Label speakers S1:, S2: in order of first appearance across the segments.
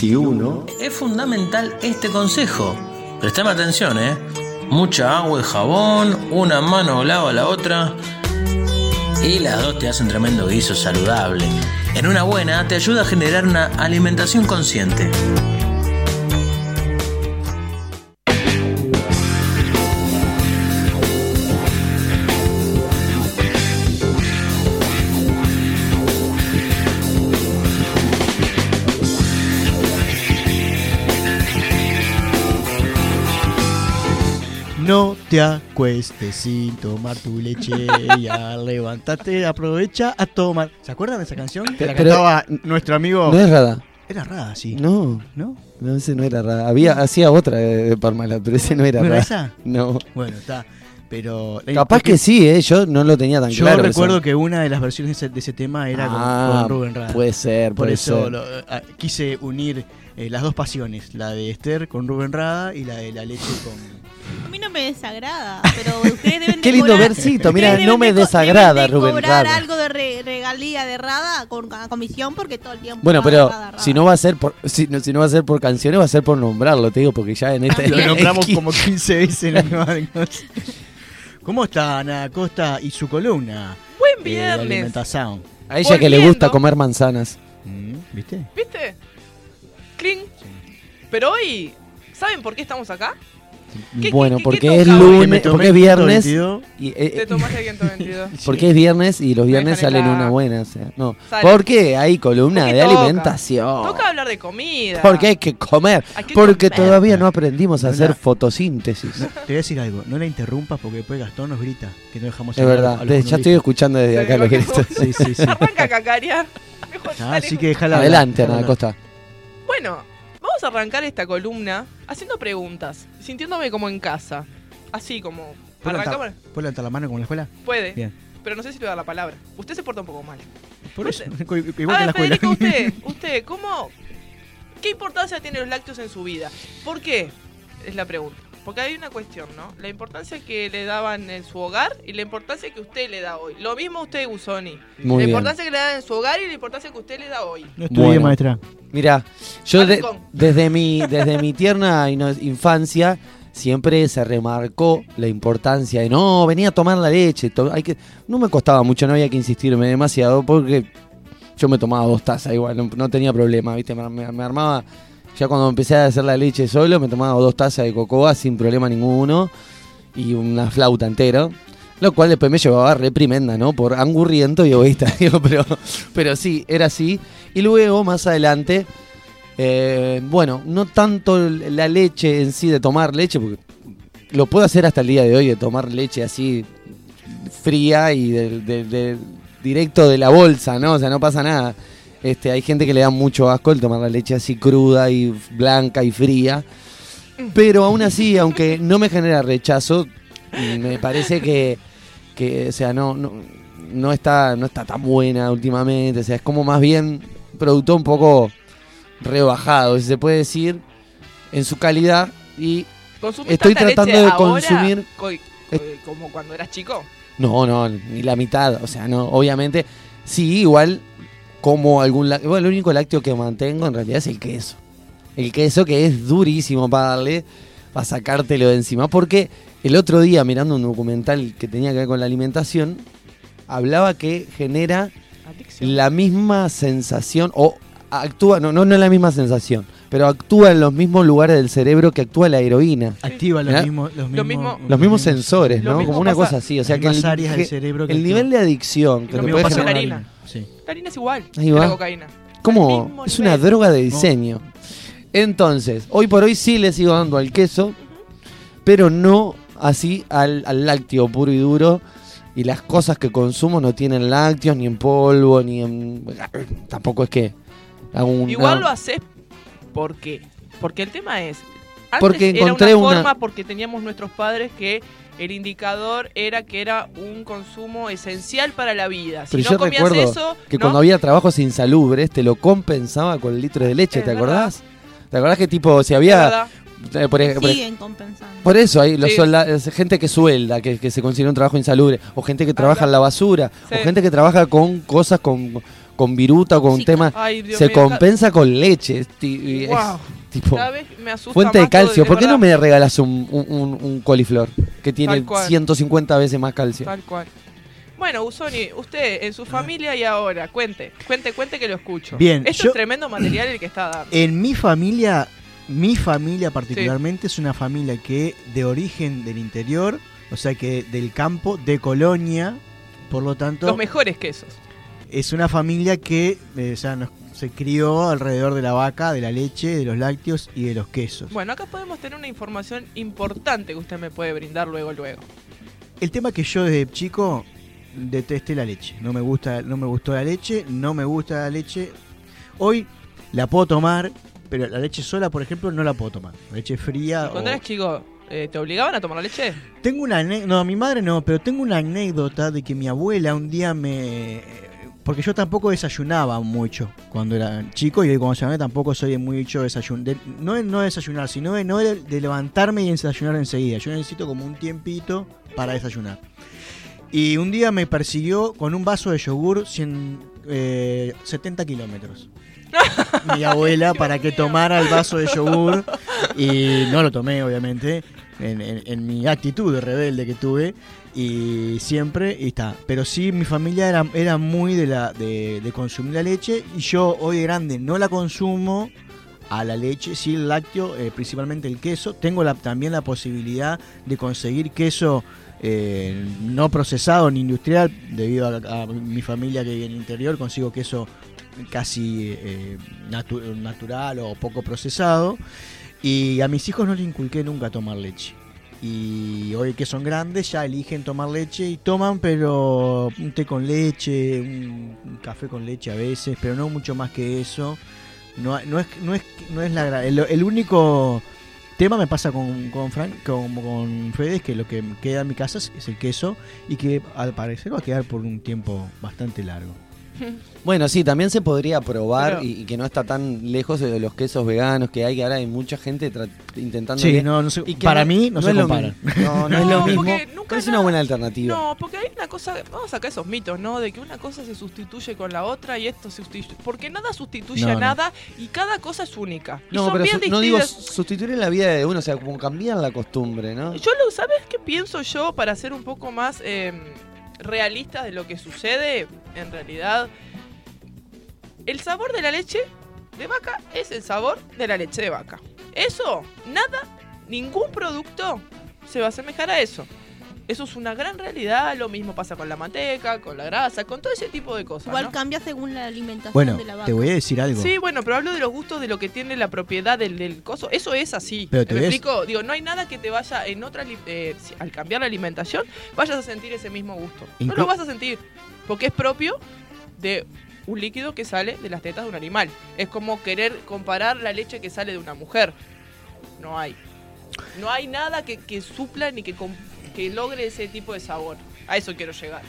S1: 2021 es fundamental este consejo. Prestame atención, ¿eh? Mucha agua y jabón, una mano lava la otra. Y las dos te hacen tremendo guiso saludable. En una buena te ayuda a generar una alimentación consciente.
S2: Te acuestes sin tomar tu leche. Ya levántate, aprovecha a tomar. ¿Se acuerdan de esa canción? Que la
S3: Pero-
S2: cantaba nuestro amigo.
S3: No es Rada.
S2: Era rara, sí.
S3: No,
S2: ¿No?
S3: no, ese no era Rada. Había, hacía otra de, de Parmalat, pero ese no era
S2: ¿No era
S3: Rada.
S2: esa?
S3: No.
S2: Bueno, está. Pero.
S3: Capaz
S2: porque
S3: que sí, ¿eh? Yo no lo tenía tan
S2: Yo
S3: claro.
S2: recuerdo
S3: eso.
S2: que una de las versiones de ese, de ese tema era con-
S3: Ah,
S2: con, Rubén Rada.
S3: Puede ser,
S2: Por
S3: puede
S2: eso
S3: ser.
S2: lo- ah, quise unir eh, las dos pasiones, la de Esther con Rubén Rada y la de la leche con.
S4: No me desagrada, pero ustedes deben de
S3: Qué lindo
S4: cobrar-
S3: versito, mira, no me
S4: de
S3: desagrada
S4: deben de
S3: Rubén
S4: cobrar
S3: Rada.
S4: algo de re- regalía de Rada con comisión porque todo el tiempo
S3: Bueno, pero
S4: Rada, Rada.
S3: si no va a ser por si no, si no va a ser por canciones, va a ser por nombrarlo, te digo, porque ya en esta
S2: Lo nombramos como 15 veces en la nueva cosa. ¿Cómo está Ana Costa y su columna?
S5: Buen
S2: eh, de
S5: viernes.
S2: alimentación.
S3: A ella que le
S5: Volviendo.
S3: gusta comer manzanas.
S2: Mm, ¿Viste?
S5: ¿Viste? Cling. Pero hoy, ¿saben por qué estamos acá? ¿Qué-
S3: bueno,
S5: qué-
S3: porque es?
S2: Que
S3: lunes, porque es viernes
S2: 122.
S3: y eh,
S5: Te tomaste el 122.
S3: porque es viernes y los viernes salen
S5: la-
S3: una buena, o sea, no.
S5: Sale.
S3: Porque hay columna
S5: Porque
S3: de
S5: toca.
S3: alimentación.
S5: Toca hablar de comida.
S3: Porque hay que comer.
S5: Hay que
S3: Porque
S5: comer.
S3: todavía no aprendimos a
S2: No
S3: hacer fotosíntesis.
S2: Te voy a decir algo, no la interrumpas porque después Gastón nos grita que no dejamos
S3: Es verdad,
S2: a los
S3: de- ya estoy escuchando desde acá los
S5: porque-
S3: gritos.
S2: Sí, sí, sí.
S5: Arranca a cacarear. Mejor
S2: Ah,
S5: dale.
S2: así que déjala
S3: Adelante, Ana. Costa.
S5: Bueno, vamos a arrancar esta columna haciendo preguntas, sintiéndome como en casa. Así como.
S2: ¿Puedo levantar. ¿Puedo levantar la mano como en la escuela?
S5: Puede.
S2: Bien.
S5: Pero no sé si le voy a dar la palabra. Usted se porta un poco mal.
S2: Por eso,
S5: Usted-
S2: igual que en
S5: a
S2: la
S5: ver,
S2: escuela.
S5: Federico, usted, usted, ¿cómo, ¿qué importancia tienen los lácteos en su vida? ¿Por qué? Es la pregunta. Porque hay una cuestión, ¿no? La importancia que le daban en su hogar y la importancia que usted le da hoy. Lo mismo usted, Gusoni.
S3: Muy
S5: la
S3: bien.
S5: importancia que le dan en su hogar y la importancia que usted le da hoy.
S2: No estudié,
S3: Bueno.
S2: maestra.
S3: Mira, yo de- desde mi desde mi tierna infancia siempre se remarcó la importancia de no venía a tomar la leche. to- hay que no me costaba mucho, no había que insistirme demasiado porque yo me tomaba dos tazas igual, no, no tenía problema, viste, me, me- me armaba ya cuando empecé a hacer la leche solo me tomaba dos tazas de cocoa sin problema ninguno y una flauta entera. Lo cual después me llevaba reprimenda, ¿no? Por angurriento y egoísta, digo, pero, pero sí, era así. Y luego, más adelante, eh, bueno, no tanto la leche en sí de tomar leche, porque lo puedo hacer hasta el día de hoy, de tomar leche así fría y del- del- directo de la bolsa, ¿no? O sea, no pasa nada. Este, hay gente que le da mucho asco el tomar la leche así cruda y blanca y fría. Pero aún así, aunque no me genera rechazo, me parece que, que o sea, no, no, no está, no está tan buena últimamente. O sea, es como más bien producto un poco rebajado, si se puede decir, en su calidad. Y
S5: ¿Consumís
S3: Estoy tratando de
S5: ahora
S3: consumir-
S5: co- eh, como cuando eras chico?
S3: no, no, ni la mitad. O sea, no, obviamente, sí, igual como algún lácteo. Bueno, el único lácteo que mantengo en realidad es el queso. El queso que es durísimo para darle, para sacártelo de encima. Porque el otro día, mirando un documental que tenía que ver con la alimentación, hablaba que genera
S5: Adicción.
S3: la misma sensación, o actúa, no, no, no es la misma sensación, pero actúa en los mismos lugares del cerebro que actúa la heroína.
S2: Activa los mismos, los
S5: Lo
S2: mismos,
S5: mismo-
S3: Los mismos sensores,
S5: Lo
S3: ¿no?
S5: mismo
S3: Como una cosa así. O sea que el,
S2: áreas del cerebro que
S3: el nivel de adicción que
S5: Lo
S3: te
S5: mismo
S3: puede
S5: pasa con la harina.
S2: Sí.
S5: La harina es igual
S3: Ahí
S5: que
S3: va.
S5: la cocaína. Al
S3: Como
S5: mismo
S3: es una
S5: nivel.
S3: droga de diseño. Entonces, hoy por hoy sí le sigo dando al queso, pero no así al, al lácteo puro y duro. Y las cosas que consumo no tienen lácteos, ni en polvo, ni en. Tampoco es que hago un.
S5: Igual lo haces ¿por qué? Porque el tema es. Antes
S3: Porque
S5: era
S3: encontré
S5: una
S3: una-
S5: forma porque teníamos nuestros padres que el indicador era que era un consumo esencial para la vida. Si
S3: Pero
S5: no
S3: yo
S5: comías
S3: recuerdo
S5: eso,
S3: que
S5: ¿no?
S3: cuando había trabajos insalubres, te lo compensaba con el litro de leche,
S5: Es
S3: ¿te
S5: verdad.
S3: acordás? ¿Te acordás que tipo, si había. eh, por,
S4: Siguen compensando.
S3: Por eso hay los
S5: Sí.
S3: soldados, gente que suelda, que, que se consigue un trabajo insalubre, o gente que trabaja en la basura,
S5: Sí.
S3: o gente que trabaja con cosas con, con viruta o con un
S4: Sí,
S3: tema,
S5: Ay, Dios
S3: se
S5: mío,
S3: compensa con leche. es
S5: Wow.
S3: Tipo
S5: Cada vez me asusta
S3: fuente de
S5: más todo,
S3: calcio.
S5: de
S3: ¿Por qué no me regalas un, un, un- un coliflor que tiene
S5: Tal cual.
S3: 150 veces más calcio?
S5: Tal cual. Bueno, Usoni, usted en su familia y ahora, cuente, cuente, cuente que lo escucho.
S2: Bien,
S5: Esto
S2: yo-
S5: es tremendo material el que está dando.
S2: En mi familia, mi familia particularmente es una familia que de origen del interior, o sea que del campo, de Colonia, por lo tanto,
S5: Los mejores quesos.
S2: es una familia que eh, o sea, nos- se crió alrededor de la vaca, de la leche, de los lácteos y de los quesos.
S5: Bueno, acá podemos tener una información importante que usted me puede brindar luego, luego.
S2: El tema que yo desde chico detesté la leche. No me gusta, no me gustó la leche, no me gusta la leche. Hoy la puedo tomar, pero la leche sola, por ejemplo, no la puedo tomar. Leche fría. o-
S5: Cuando eras chico, eh, ¿te obligaban a tomar la leche?
S2: Tengo una ane- no, mi madre no, pero tengo una anécdota de que mi abuela un día me porque yo tampoco desayunaba mucho cuando era chico y hoy cuando se llama tampoco soy mucho desayunar, no de no desayunar, sino de no de, de levantarme y desayunar enseguida. Yo necesito como un tiempito para desayunar. Y un día me persiguió con un vaso de yogur 100, eh, 70 kilómetros. Mi abuela para que tomara el vaso de yogur y no lo tomé obviamente en, en- en mi actitud de rebelde que tuve y siempre y está pero sí mi familia era, era muy de la de, consumir la leche y yo hoy de grande no la consumo a la leche, sí el lácteo, eh, principalmente el queso. Tengo la- también la posibilidad de conseguir queso eh, no procesado ni industrial, debido a, a mi familia que vive en el interior, consigo queso casi eh, natu- natural o poco procesado. Y a mis hijos no les inculqué nunca tomar leche. Y hoy que son grandes ya eligen tomar leche y toman, pero un té con leche, un, café con leche a veces, pero no mucho más que eso. No, no es, no es, no es la el, el único tema me pasa con, con Frank, con, con Fede, es que lo que queda en mi casa es el queso y que al parecer va a quedar por un tiempo bastante largo.
S3: Bueno, sí, también se podría probar
S5: Pero-
S3: y, y que no está tan lejos de los quesos veganos que hay, que ahora hay mucha gente tra- intentando...
S2: Sí, no, no
S3: que
S2: para mí no, se
S3: es lo
S2: comparan.
S3: mismo. No, no, es
S5: No,
S3: lo mismo.
S5: porque nunca
S3: Pero es una
S5: nada-
S3: buena alternativa.
S5: No, porque hay una cosa, vamos a sacar esos mitos, ¿no? De que una cosa se sustituye con la otra y esto se sustituye. Porque nada sustituye
S2: No,
S5: a
S2: no.
S5: nada y cada cosa es única. Y
S3: No,
S5: son
S3: pero
S5: bien
S3: su- no digo
S5: distintas.
S3: sustituir la vida de uno, o sea, como cambiar la costumbre, ¿no?
S5: Yo lo, ¿sabes qué pienso yo para ser un poco más eh, realista de lo que sucede? En realidad, el sabor de la leche de vaca es el sabor de la leche de vaca. Eso, nada, ningún producto se va a asemejar a eso. Eso es una gran realidad, lo mismo pasa con la manteca, con la grasa, con todo ese tipo de cosas.
S4: Igual
S5: ¿no?
S4: cambia según la alimentación
S2: Bueno,
S4: de la vaca.
S2: te voy a decir algo.
S5: Sí, bueno, pero hablo de los gustos de lo que tiene la propiedad del, del coso. Eso es así.
S2: Pero te
S5: ¿Me
S2: ves-
S5: explico? Digo, no hay nada que te vaya en otra. eh, si- al cambiar la alimentación, vayas a sentir ese mismo gusto. no lo vas a sentir. Porque es propio de un líquido que sale de las tetas de un animal. Es como querer comparar la leche que sale de una mujer. No hay. No hay nada que, que supla ni que, que logre ese tipo de sabor. A eso quiero llegar.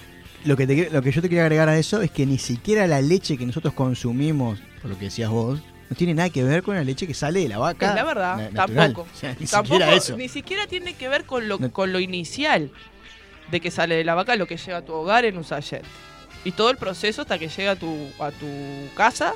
S2: Lo que, te- lo que yo te quería agregar a eso es que ni siquiera la leche que nosotros consumimos, por lo que decías vos, no tiene nada que ver con la leche que sale de la vaca.
S5: Es la verdad,
S2: natural.
S5: tampoco.
S2: O sea, ni
S5: Tampoco,
S2: siquiera eso.
S5: ni siquiera tiene que ver con lo,
S2: No-
S5: con lo inicial de que sale de la vaca, lo que llega a tu hogar en un sachet. Y todo el proceso hasta que llega a tu, a tu casa,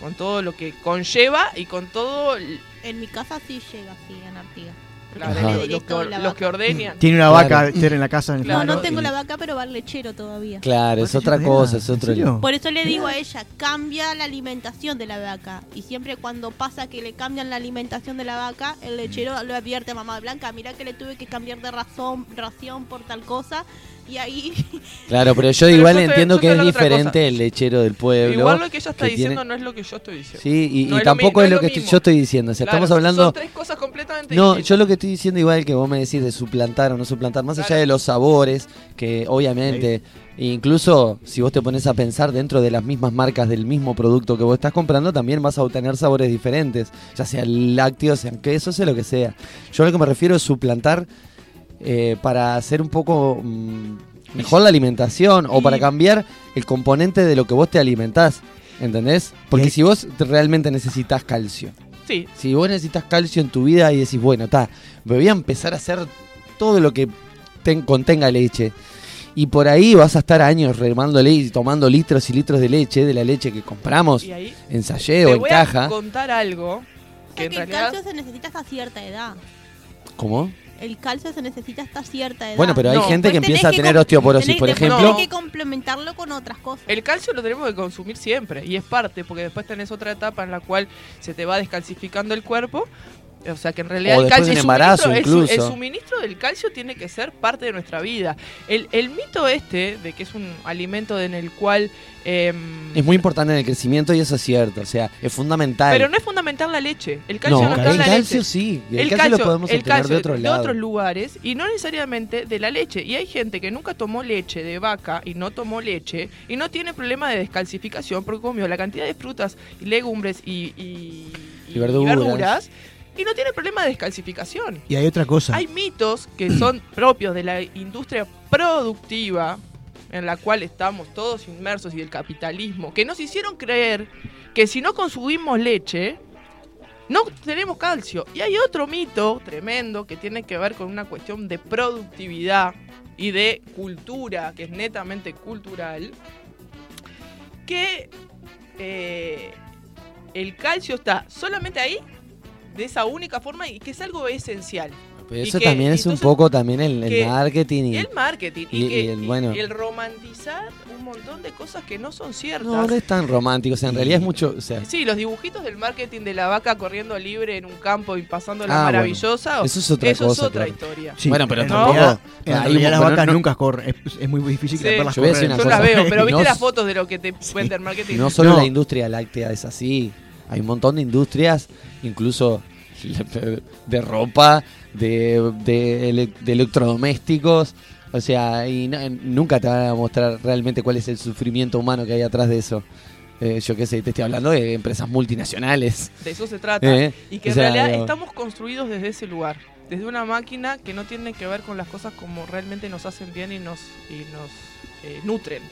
S5: con todo lo que conlleva y con todo
S4: En mi casa sí llega así, en Artigas.
S5: Los, que, los ordeñan.
S2: Tiene una
S3: Claro.
S2: vaca en la casa. En el
S5: Claro.
S4: No, no tengo
S2: y-
S4: la vaca, pero va al lechero todavía.
S3: Claro, es
S2: ¿Vos
S3: otra cosa,
S2: "Ah,
S3: es
S2: ¿en
S3: otro...
S2: serio?".
S4: Por eso le digo a ella, cambia la alimentación de la vaca. Y siempre cuando pasa que le cambian la alimentación de la vaca, el lechero lo advierte a mamá Blanca, mira que le tuve que cambiar de razón, ración por tal cosa. Y ahí
S3: Claro, pero yo
S5: Pero
S3: igual
S5: yo
S3: entiendo
S5: yo
S3: que es diferente
S5: cosa.
S3: el lechero del pueblo.
S5: Igual lo que ella está
S3: que
S5: diciendo
S3: tiene-
S5: no es lo que yo estoy diciendo.
S3: Sí, y,
S5: No
S3: y
S5: es lo
S3: tampoco
S5: mi-
S3: es
S5: no
S3: lo que
S5: es lo
S3: estoy-
S5: mismo.
S3: yo estoy diciendo. O sea,
S5: Claro,
S3: estamos hablando...
S5: Son tres cosas completamente
S3: No,
S5: distintas.
S3: yo lo que estoy diciendo igual que vos me decís de suplantar o no suplantar, más allá de los sabores, que obviamente, incluso si vos te pones a pensar dentro de las mismas marcas del mismo producto que vos estás comprando, también vas a obtener sabores diferentes, ya sea lácteos, sean quesos, sea lo que sea. Yo a lo que me refiero es suplantar eh, para hacer un poco mm, mejor la alimentación o para cambiar el componente de lo que vos te alimentás, ¿entendés? Porque si vos realmente necesitas calcio,
S5: Sí,
S3: si vos necesitas calcio en tu vida y decís, bueno, está, me voy a empezar a hacer todo lo que ten- contenga leche. Y por ahí vas a estar años remándole y tomando litros y litros de leche, de la leche que compramos
S5: Y ahí
S3: en sallé
S5: te
S3: o en
S5: voy
S3: caja.
S5: a contar algo
S4: O
S5: que
S4: sea
S5: en
S4: que el
S5: realidad
S4: calcio se necesita hasta cierta edad.
S3: ¿Cómo?
S4: El calcio se necesita hasta cierta edad.
S3: Bueno, pero hay
S5: No,
S3: gente que
S4: Pues
S3: empieza a
S4: que
S3: tener osteoporosis,
S4: tenés-
S3: por ejemplo.
S4: tenés que complementarlo con otras cosas.
S5: el calcio lo tenemos que consumir siempre y es parte porque después tenés otra etapa en la cual se te va descalcificando el cuerpo. O sea que en realidad
S3: O
S5: el calcio,
S3: de
S5: el suministro- el suministro del calcio tiene que ser parte de nuestra vida. El, el mito este de que es un alimento en el cual em,
S3: Es muy importante en el crecimiento y eso es cierto. O sea, es fundamental.
S5: pero no es fundamental la leche. El calcio
S3: no,
S5: no, está en la
S3: calcio
S5: leche.
S3: sí. El, calcio, lo podemos obtener
S5: calcio
S3: de otro lado.
S5: otros lugares y no necesariamente de la leche. Y hay gente que nunca tomó leche de vaca y no tomó leche y no tiene problema de descalcificación porque comió la cantidad de frutas y legumbres y, y-
S3: verduras
S5: y no tiene problema de descalcificación.
S2: Y hay otra cosa.
S5: Hay mitos que son propios de la industria productiva en la cual estamos todos inmersos y del capitalismo, que nos hicieron creer que si no consumimos leche, no tenemos calcio. Y hay otro mito tremendo que tiene que ver con una cuestión de productividad y de cultura, que es netamente cultural, que eh, el calcio está solamente ahí, de esa única forma, y que es algo esencial.
S3: Pero eso
S5: que-
S3: también es un poco también el, marketing y,
S5: el marketing, y,
S3: y-
S5: que-
S3: y el- bueno.
S5: y el romantizar un montón de cosas que no son ciertas.
S3: no, no es tan romántico. O sea, en realidad es mucho. O sea,
S5: Sí, los dibujitos del marketing de la vaca corriendo libre en un campo y pasándola
S3: Ah, bueno.
S5: maravillosa.
S3: eso es otra
S5: eso
S3: cosa.
S5: es otra
S3: claro.
S5: historia.
S2: Sí,
S3: Bueno, pero
S2: en
S5: tampoco-
S2: en realidad las
S3: bueno,
S2: vacas
S3: no-
S2: nunca corren. Es, es muy difícil
S5: Sí.
S2: verlas
S3: Yo
S2: correr.
S5: las veo, pero viste
S3: No-
S5: las fotos de lo que te cuenta el marketing.
S3: No solo
S2: No.
S3: la industria láctea es así. Hay un montón de industrias, incluso de ropa, de, de ele- de electrodomésticos. O sea, y no- nunca te van a mostrar realmente cuál es el sufrimiento humano que hay atrás de eso. Eh, yo qué sé, te estoy hablando de empresas multinacionales.
S5: De eso se trata.
S3: Eh,
S5: Y que
S3: o
S5: en realidad
S3: digo-
S5: estamos construidos desde ese lugar. Desde una máquina que no tiene que ver con las cosas como realmente nos hacen bien y nos, y nos eh, nutren.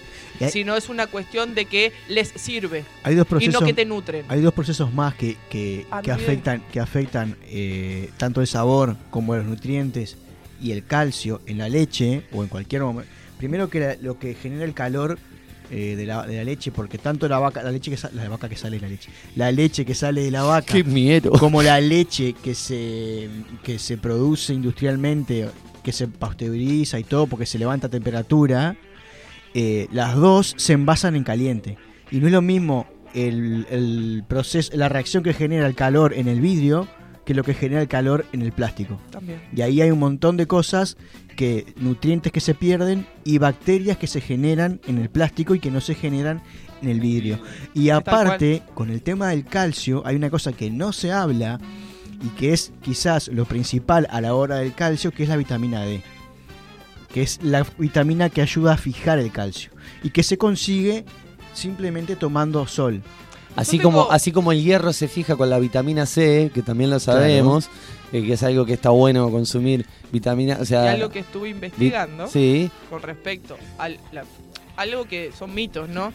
S5: Sino es una cuestión de que les sirve
S2: Hay dos
S5: y no que te nutren.
S2: Hay dos procesos más que, que, que afectan, que afectan eh, tanto el sabor como los nutrientes y el calcio en la leche o en cualquier momento. Primero que la- lo que genera el calor eh, de, la, de la leche, porque tanto la vaca, la leche que la vaca que sale de la leche, la leche que sale de la vaca,
S3: ¡Qué miedo!
S2: como la leche que se, que se produce industrialmente, que se pasteuriza y todo porque se levanta a temperatura, eh, las dos se envasan en caliente. Y no es lo mismo el, el proceso, la reacción que genera el calor en el vidrio que lo que genera el calor en el plástico.
S5: También.
S2: Y ahí hay un montón de cosas que nutrientes que se pierden y bacterias que se generan en el plástico y que no se generan en el vidrio. Y aparte, con el tema del calcio, hay una cosa que no se habla y que es quizás lo principal a la hora del calcio, que es la vitamina D. Que es la vitamina que ayuda a fijar el calcio. Y que se consigue simplemente tomando sol.
S3: Así como,
S5: tengo-
S3: así como el hierro se fija con la vitamina C, que también lo sabemos, eh, que es algo que está bueno consumir vitamina, o
S5: Y
S3: sea,
S5: algo que estuve
S3: vi-
S5: investigando
S3: sí,
S5: con respecto al la- algo que son mitos, ¿no?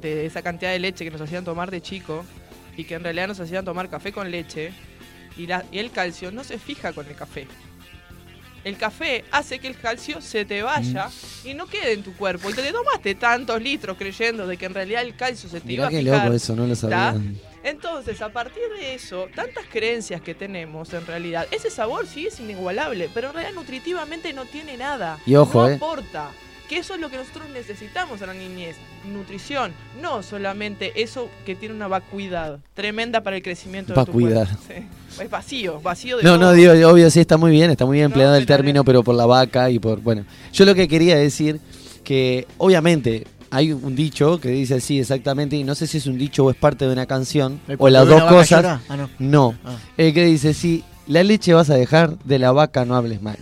S5: De esa cantidad de leche que nos hacían tomar de chico y que en realidad nos hacían tomar café con leche y, la, y el calcio no se fija con el café. El café hace que el calcio se te vaya y no quede en tu cuerpo. Y te le tomaste tantos litros creyendo de que en realidad el calcio se te iba
S3: mirá
S5: a
S3: qué
S5: fijar.
S3: loco eso, no lo sabía.
S5: Entonces, a partir de eso, tantas creencias que tenemos en realidad, ese sabor sí es inigualable, pero en realidad nutritivamente no tiene nada.
S3: Y ojo,
S5: no
S3: eh.
S5: aporta. Que eso es lo que nosotros necesitamos a la niñez. Nutrición, no solamente eso que tiene una vacuidad tremenda para el crecimiento de tu
S3: Vacuidad.
S5: cuerpo. Sí. Es vacío, vacío de
S3: No,
S5: todo.
S3: no, digo, obvio, sí, está muy bien, está muy bien
S5: No,
S3: empleado el término, pero por la vaca y por, bueno. Yo lo que quería decir, que obviamente hay un dicho que dice así exactamente, y no sé si es un dicho o es parte de una canción, o las dos cosas.
S2: ah, no.
S3: No,
S2: Ah.
S3: el que dice, si la leche vas a dejar, de la vaca no hables mal.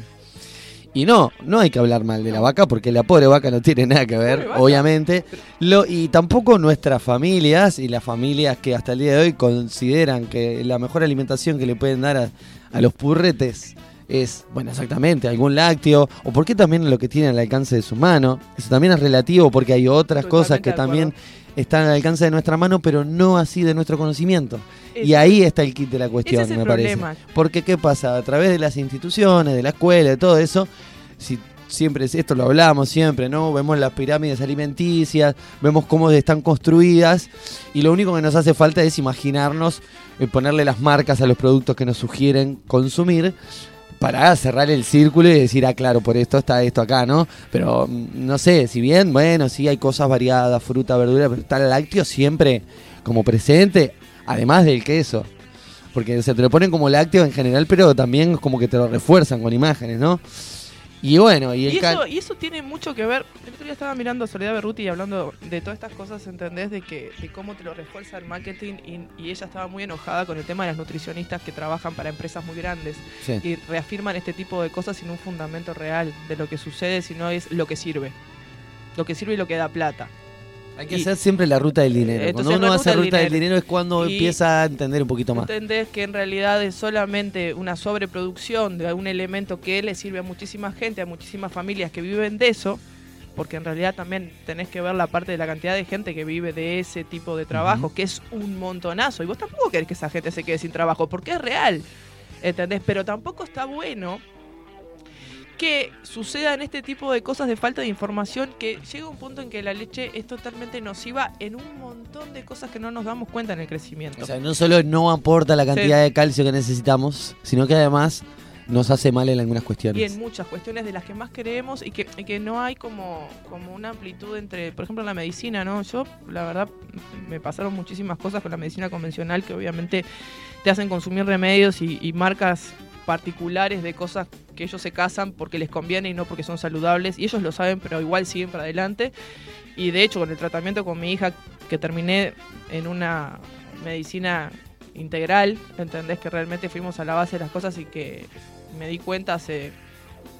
S3: Y no, no hay que hablar mal de la vaca porque la pobre vaca no tiene nada que ver, obviamente. Lo, y tampoco nuestras familias y las familias que hasta el día de hoy consideran que la mejor alimentación que le pueden dar a, a los purretes es, bueno, exactamente, algún lácteo, o porque también lo que tiene al alcance de su mano. Eso también es relativo porque hay otras cosas que también están al alcance de nuestra mano, pero no así de nuestro conocimiento. Y ahí está el kit de la cuestión,
S5: ese es el
S3: me parece. Porque ¿qué pasa? A través de las instituciones, de la escuela, de todo eso, si siempre, esto lo hablamos siempre, ¿no? Vemos las pirámides alimenticias, vemos cómo están construidas y lo único que nos hace falta es imaginarnos eh, ponerle las marcas a los productos que nos sugieren consumir para cerrar el círculo y decir, ah, claro, por esto está esto acá, ¿no? Pero mm, no sé, si bien, bueno, sí hay cosas variadas, fruta, verdura, pero está el lácteo siempre como presente, además del queso. Porque se te lo ponen como lácteo en general, pero también como que te lo refuerzan con imágenes, ¿no? Y bueno, y, el
S5: y, eso, y eso tiene mucho que ver. El otro día estaba mirando a Soledad Berruti y hablando de todas estas cosas, ¿entendés? De que de cómo te lo refuerza el marketing y, y, ella estaba muy enojada con el tema de las nutricionistas que trabajan para empresas muy grandes
S3: Sí.
S5: y reafirman este tipo de cosas sin un fundamento real de lo que sucede, sino es lo que sirve. Lo que sirve y lo que da plata.
S3: Hay que
S5: Y-
S3: hacer siempre la ruta del dinero. Cuando uno hace
S5: ruta del
S3: ruta del
S5: dinero.
S3: dinero es cuando
S5: Y-
S3: empieza a entender un poquito más.
S5: ¿Entendés que en realidad es solamente una sobreproducción de un elemento que le sirve a muchísima gente, a muchísimas familias que viven de eso? Porque en realidad también tenés que ver la parte de la cantidad de gente que vive de ese tipo de trabajo, que es un montonazo. Y vos tampoco querés que esa gente se quede sin trabajo, porque es real. ¿Entendés? Pero tampoco está bueno que sucedan este tipo de cosas de falta de información que llega un punto en que la leche es totalmente nociva en un montón de cosas que no nos damos cuenta en el crecimiento.
S3: O sea, no solo no aporta la cantidad de calcio que necesitamos, sino que además nos hace mal en algunas
S5: y
S3: cuestiones.
S5: en muchas cuestiones de las que más creemos y que, y que no hay como, como una amplitud entre, por ejemplo, la medicina, ¿no? Yo, la verdad, me pasaron muchísimas cosas con la medicina convencional que obviamente te hacen consumir remedios y, y marcas particulares de cosas que ellos se casan porque les conviene y no porque son saludables y ellos lo saben pero igual siguen para adelante y de hecho con el tratamiento con mi hija que terminé en una medicina integral, ¿entendés? Que realmente fuimos a la base de las cosas y que me di cuenta hace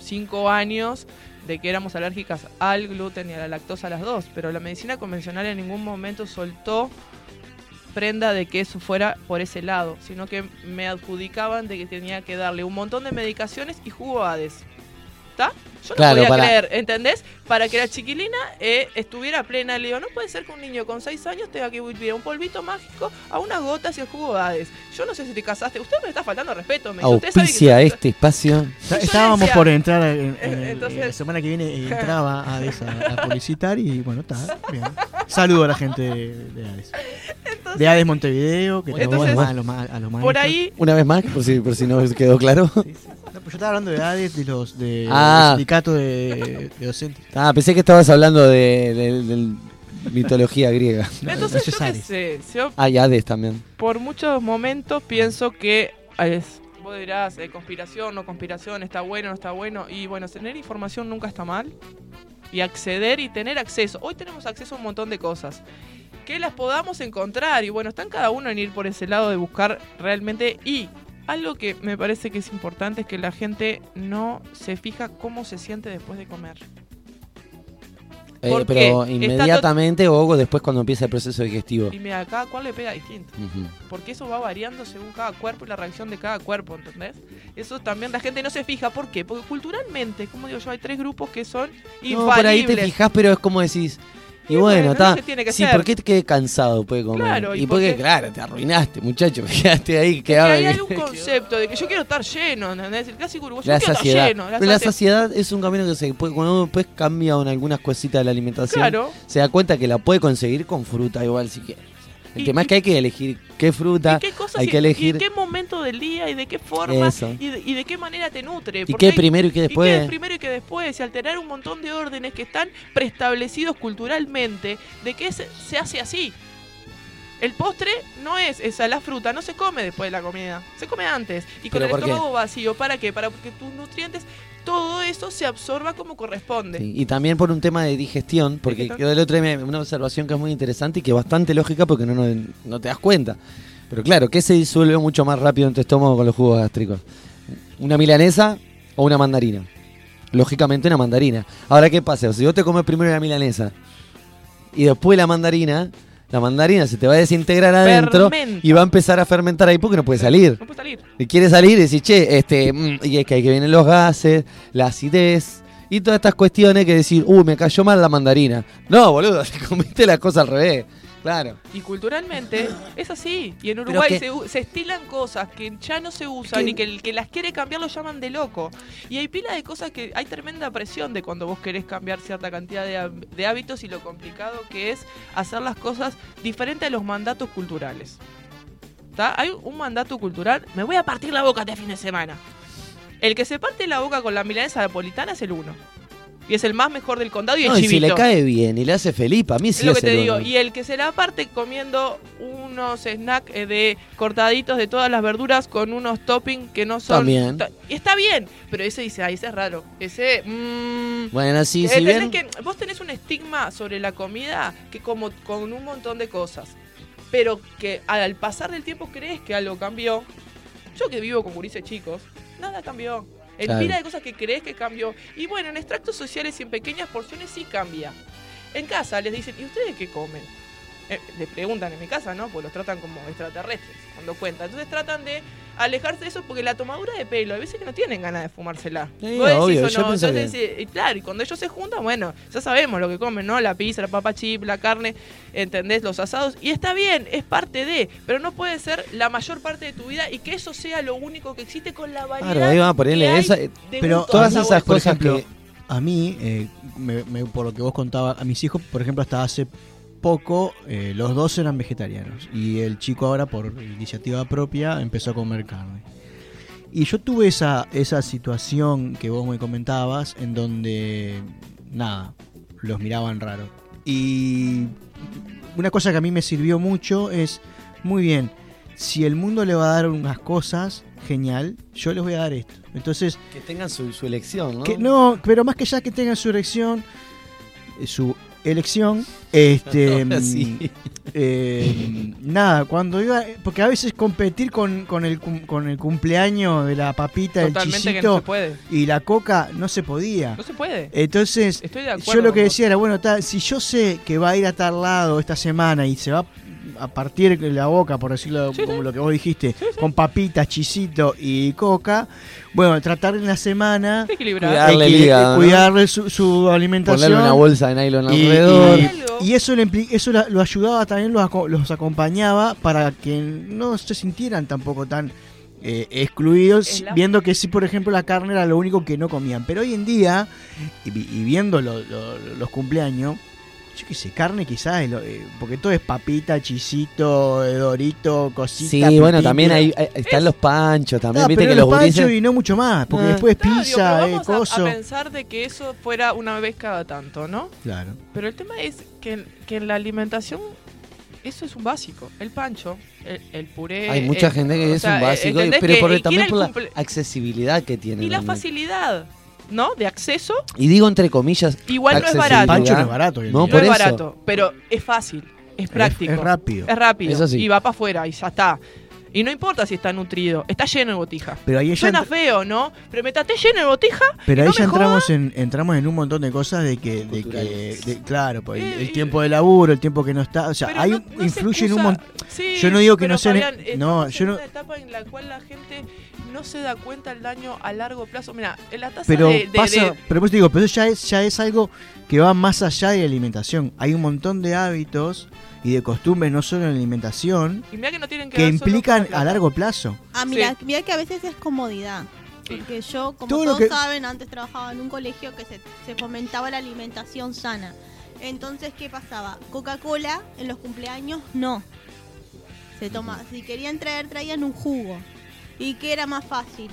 S5: cinco años de que éramos alérgicas al gluten y a la lactosa las dos, pero la medicina convencional en ningún momento soltó prenda de que eso fuera por ese lado, sino que me adjudicaban de que tenía que darle un montón de medicaciones y jugo Hades. ¿Está? Yo no
S3: Claro,
S5: podía
S3: para-
S5: creer, ¿entendés? Para que la chiquilina eh, estuviera plena. Le digo, no puede ser que un niño con 6 años tenga que vivir un polvito mágico a unas gotas y el jugo Hades. Yo no sé si te casaste. Usted me está faltando respeto. Me dijo, "Usted sabe que
S3: Auspicia este espacio.
S2: Está- Estábamos
S5: decía-
S2: por entrar en, en
S5: Eh,
S2: el-
S5: entonces-
S2: la semana que viene eh, entraba Hades a, a publicitar y bueno, está bien. Saludo a la gente de, de Hades. De Hades Montevideo, que
S5: Entonces-
S2: a los, a los
S5: Por ahí,
S3: Una vez más, por si, por si no quedó claro.
S2: Sí, sí. No, pues yo estaba hablando de Hades, de los de,
S3: Ah.
S2: del sindicato de, de docentes.
S3: Ah, pensé que estabas hablando de, de- de mitología griega.
S5: Entonces
S2: eso
S5: yo
S2: Hades.
S5: sé. Yo
S3: Ah, y Hades también.
S5: por muchos momentos pienso que es, vos dirás, eh, conspiración, no conspiración, está bueno, no está bueno. Y bueno, tener información nunca está mal. Y acceder y tener acceso. Hoy tenemos acceso a un montón de cosas. Que las podamos encontrar. Y bueno, están cada uno en ir por ese lado de buscar realmente. Y algo que me parece que es importante es que la gente no se fija cómo se siente después de comer.
S3: Eh,
S5: ¿Por
S3: pero inmediatamente o después cuando empieza el proceso digestivo.
S5: Y mira, cada cual le pega distinto. Porque eso va variando según cada cuerpo y la reacción de cada cuerpo, ¿entendés? Eso también la gente no se fija, ¿por qué? Porque culturalmente, como digo yo, hay tres grupos que son
S3: No,
S5: infalibles.
S3: por ahí te fijas, pero es como decís. Y,
S5: Y
S3: bueno, está. sí,
S5: ser.
S3: ¿por qué te quedé cansado después de comer?
S5: Claro,
S3: y,
S5: y
S3: porque,
S5: porque-
S3: claro, te arruinaste, muchacho. Quedaste ahí,
S5: Que
S3: quedaba
S5: hay un concepto de que yo quiero estar lleno, ¿entendés? El clásico uruguayo,
S3: La
S5: yo quiero
S3: saciedad.
S5: estar lleno. La
S3: Pero la saciedad es un camino que se puede, cuando uno después cambia en algunas cositas de la alimentación,
S5: Claro.
S3: se da cuenta que la puede conseguir con fruta igual si quiere. El
S5: Y-
S3: tema
S5: y-
S3: es que hay que elegir qué fruta,
S5: ¿Y qué cosas
S3: hay
S5: y-
S3: que elegir
S5: y qué momento del día y de qué forma y de, y de qué manera te nutre?
S3: y qué
S5: hay-
S3: primero y qué
S5: Y
S3: después.
S5: que primero y que después, y alterar un montón de órdenes que están preestablecidos culturalmente de que es- se hace así. El postre no es esa, la fruta no se come después de la comida, se come antes. Y con
S3: ¿Pero
S5: el
S3: qué?
S5: estómago vacío, ¿para qué? Para que tus nutrientes, todo eso se absorba como corresponde.
S3: Sí, y también por un tema de digestión, porque
S5: Digestión.
S3: quedó el otro día una observación que es muy interesante y que es bastante lógica porque no, no, no te das cuenta. Pero claro, ¿qué se disuelve mucho más rápido en tu estómago con los jugos gástricos? ¿Una milanesa o una mandarina? Lógicamente una mandarina. Ahora, ¿qué pasa? Si vos te comes primero la milanesa y después la mandarina, la mandarina se te va a desintegrar adentro
S5: Fermenta.
S3: y va a empezar a fermentar ahí porque no puede salir.
S5: No puede salir.
S3: Y quiere salir y decir, che, este, mm, y es que ahí que vienen los gases, la acidez y todas estas cuestiones que decir, uy, me cayó mal la mandarina. No, boludo, te comiste la cosa al revés. Claro.
S5: Y culturalmente es así. Y en Uruguay
S3: que-
S5: se, se estilan cosas que ya no se usan
S3: Que-
S5: y que el que las quiere cambiar lo llaman de loco. Y hay pila de cosas que hay tremenda presión de cuando vos querés cambiar cierta cantidad de, hábitos y lo complicado que es hacer las cosas diferente a los mandatos culturales. ¿Tá? Hay un mandato cultural. Me voy a partir la boca este fin de semana. El que se parte la boca con la milanesa napolitana es el uno. Y es el más mejor del condado y
S3: No, y si
S5: chivito.
S3: le cae bien y le hace feliz, a mí sí
S5: Es lo
S3: es
S5: que te
S3: el
S5: digo.
S3: uno.
S5: Y el que se la parte comiendo unos snacks eh, de cortaditos de todas las verduras con unos toppings que no son.
S3: También.
S5: ta- Y está bien, pero ese dice, ay, ese es raro. Ese. mm,
S3: Bueno, sí,
S5: eh,
S3: si
S5: que- vos tenés un estigma sobre la comida que como con un montón de cosas. Pero que al pasar del tiempo crees que algo cambió. Yo que vivo con gurises chicos, nada cambió. En
S3: Claro.
S5: pila de cosas que crees que cambió. Y bueno, en extractos sociales y en pequeñas porciones sí cambia. En casa les dicen, ¿y ustedes qué comen? Eh, les preguntan en mi casa, ¿no? Pues los tratan como extraterrestres cuando cuentan. Entonces tratan de alejarse de eso porque la tomadura de pelo, a veces que no tienen ganas de fumársela.
S3: Sí,
S5: Vos decís,
S3: obvio,
S5: o no, entonces
S3: que-
S5: y claro, y cuando ellos se juntan, bueno, ya sabemos lo que comen, ¿no? La pizza, la papa chip, la carne, ¿entendés? Los asados. Y está bien, es parte de, pero no puede ser la mayor parte de tu vida y que eso sea lo único que existe con la variedad.
S3: Claro, ahí va a ponerle esa-
S5: de
S2: Pero
S3: todas esas
S2: por
S3: cosas
S2: ejemplo,
S3: que-
S2: a mí, eh, me- me- por lo que vos contabas, a mis hijos, por ejemplo, hasta hace poco, eh, los dos eran vegetarianos. Y el chico ahora, por iniciativa propia, empezó a comer carne. Y yo tuve esa, esa situación que vos me comentabas, en donde, nada, los miraban raro. Y una cosa que a mí me sirvió mucho es, muy bien, si el mundo le va a dar unas cosas, genial, yo les voy a dar esto. Entonces,
S3: Que tengan su, su elección, ¿no?
S2: que no, pero más que ya que tengan su elección, eh, su elección, este, mm,
S3: sí.
S2: eh, nada, cuando iba, porque a veces competir con, con el con el cumpleaños de la papita, el
S5: Totalmente no
S2: chisito
S5: puede.
S2: y la coca no se podía.
S5: No se puede.
S2: Entonces,
S5: Estoy de acuerdo.
S2: yo lo que decía era, bueno, ta, si yo sé que va a ir a tal lado esta semana y se va a partir la boca, por decirlo
S5: Sí,
S2: como
S5: sí.
S2: lo que vos dijiste, con papitas, chisito y coca, bueno, tratar en la semana
S5: equilibrar.
S3: Cuidarle
S2: su, su alimentación.
S3: Ponerle una bolsa de nylon
S2: y,
S3: alrededor.
S2: y- eso, le eso la- lo ayudaba también, los, aco- los acompañaba para que no se sintieran tampoco tan eh, excluidos,
S5: la-
S2: viendo que sí, por ejemplo, la carne era lo único que no comían. Pero hoy en día, y, vi- y viendo lo- lo- los cumpleaños, yo qué sé, carne quizás, es eh, porque todo es papita, chisito, eh, dorito, cosita.
S3: Sí, bueno, también hay, hay- están los panchos, también,
S2: Ah,
S3: viste
S2: pero
S3: que
S2: los panchos
S3: gurises...
S2: y no mucho más, porque
S3: Ah.
S2: después
S5: Claro, digo,
S2: pizza,
S5: pero
S2: eh,
S5: vamos a-
S2: coso.
S5: a, pensar de que eso fuera una vez cada tanto, ¿no?
S2: Claro.
S5: Pero el tema es que, que en la alimentación eso es un básico. El pancho, el, el puré.
S3: Hay mucha
S5: el-
S3: gente que
S5: o
S3: es
S5: sea,
S3: un básico,
S5: ¿entendés
S3: pero por- también por la accesibilidad que tiene.
S5: Y la facilidad, ¿no? De acceso.
S3: Y digo entre comillas,
S5: Igual no es barato.
S2: Pancho no es barato.
S3: No,
S2: día.
S5: No
S3: por
S5: es
S3: eso.
S5: barato, pero es fácil, es práctico.
S2: Es, rápido.
S5: Es rápido. Y va para afuera y ya está. Y no importa si está nutrido, está lleno de botija.
S2: Pero ahí ya
S5: Suena feo, ¿no? Pero me traté lleno de botija.
S2: Pero
S5: y
S2: ahí
S5: no
S2: ya
S5: me
S2: entramos en, entramos en un montón de cosas de que, de que de- claro, pues, el,
S5: Eh,
S2: el tiempo de laburo, el tiempo que no está, o sea,
S5: no- no se
S2: influye en un montón.
S5: Sí,
S2: Yo no digo que
S5: pero
S2: no sean-
S5: Fabián,
S2: no, yo no-
S5: una etapa en la cual la gente no se da cuenta el daño a largo plazo. Mira, en la tasa
S2: Pero
S5: de, de-
S2: pasa,
S5: de-
S2: pero pues te digo, pero eso ya es ya es algo que va más allá de la alimentación. Hay un montón de hábitos y de costumbres no solo en la alimentación
S5: y mira que no tienen que,
S2: que
S5: ver solo con
S2: implican a largo plazo.
S4: Ah, mira, mira que a veces es comodidad. Porque yo, como
S2: Todo
S4: todos
S2: que-
S4: saben, antes trabajaba en un colegio que se, se fomentaba la alimentación sana. Entonces, ¿qué pasaba? Coca-Cola en los cumpleaños, no. Se toma, si querían traer, traían un jugo. ¿Y qué era más fácil?